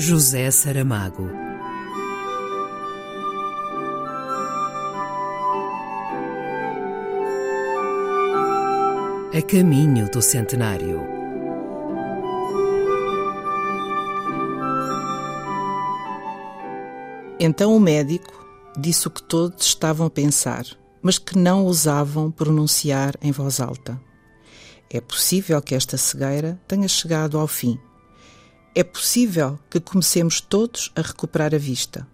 José Saramago. A caminho do centenário. Então o médico disse o que todos estavam a pensar, mas que não ousavam pronunciar em voz alta. É possível que esta cegueira tenha chegado ao fim. É possível que comecemos todos a recuperar a vista.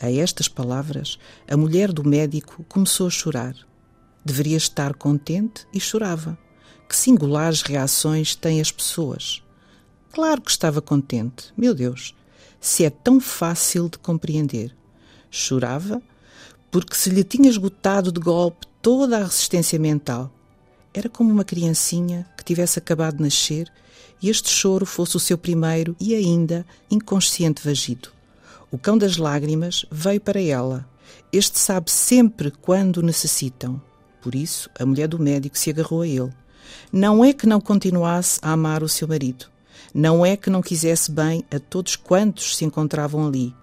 A estas palavras, a mulher do médico começou a chorar. Deveria estar contente e chorava. Que singulares reações têm as pessoas. Claro que estava contente, meu Deus, se é tão fácil de compreender. Chorava porque se lhe tinha esgotado de golpe toda a resistência mental. Era como uma criancinha que tivesse acabado de nascer e este choro fosse o seu primeiro e ainda inconsciente vagido. O cão das lágrimas veio para ela. Este sabe sempre quando necessitam. Por isso, a mulher do médico se agarrou a ele. Não é que não continuasse a amar o seu marido. Não é que não quisesse bem a todos quantos se encontravam ali.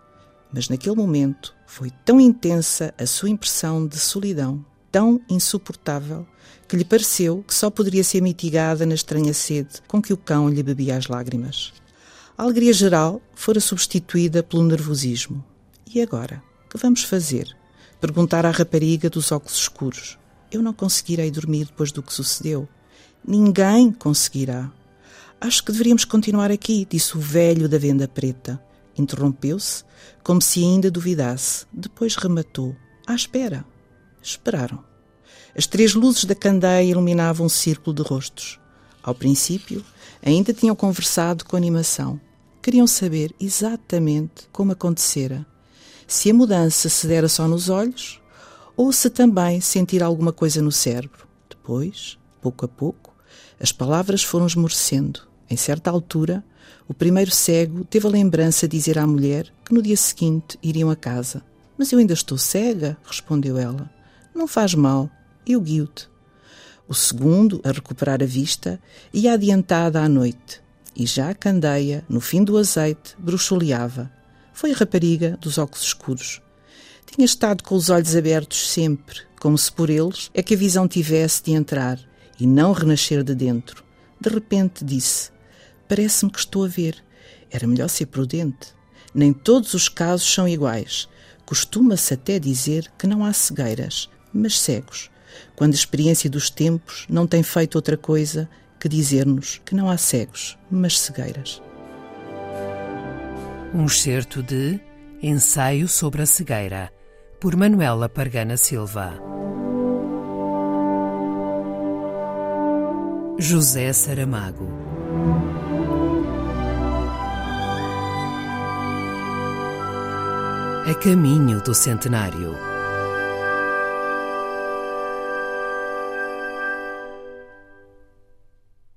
Mas naquele momento foi tão intensa a sua impressão de solidão, tão insuportável, que lhe pareceu que só poderia ser mitigada na estranha sede com que o cão lhe bebia as lágrimas. A alegria geral fora substituída pelo nervosismo. E agora? Que vamos fazer? Perguntar à rapariga dos óculos escuros. Eu não conseguirei dormir depois do que sucedeu. Ninguém conseguirá. Acho que deveríamos continuar aqui, disse o velho da venda preta. Interrompeu-se, como se ainda duvidasse. Depois rematou. À espera. Esperaram. As três luzes da candeia iluminavam um círculo de rostos. Ao princípio, ainda tinham conversado com animação. Queriam saber exatamente como acontecera. Se a mudança se dera só nos olhos ou se também sentir alguma coisa no cérebro. Depois, pouco a pouco, as palavras foram esmorecendo. Em certa altura, o primeiro cego teve a lembrança de dizer à mulher que no dia seguinte iriam a casa. Mas eu ainda estou cega, respondeu ela. Não faz mal, eu guio-te. O segundo, a recuperar a vista, ia adiantada à noite, e já a candeia, no fim do azeite, bruxuleava. Foi a rapariga dos óculos escuros. Tinha estado com os olhos abertos sempre, como se por eles é que a visão tivesse de entrar e não renascer de dentro. De repente disse: Parece-me que estou a ver. Era melhor ser prudente. Nem todos os casos são iguais. Costuma-se até dizer que não há cegueiras, mas cegos quando a experiência dos tempos não tem feito outra coisa que dizer-nos que não há cegos, mas cegueiras. Um excerto de Ensaio sobre a Cegueira, por Manuela Pargana Silva. José Saramago. A caminho do centenário.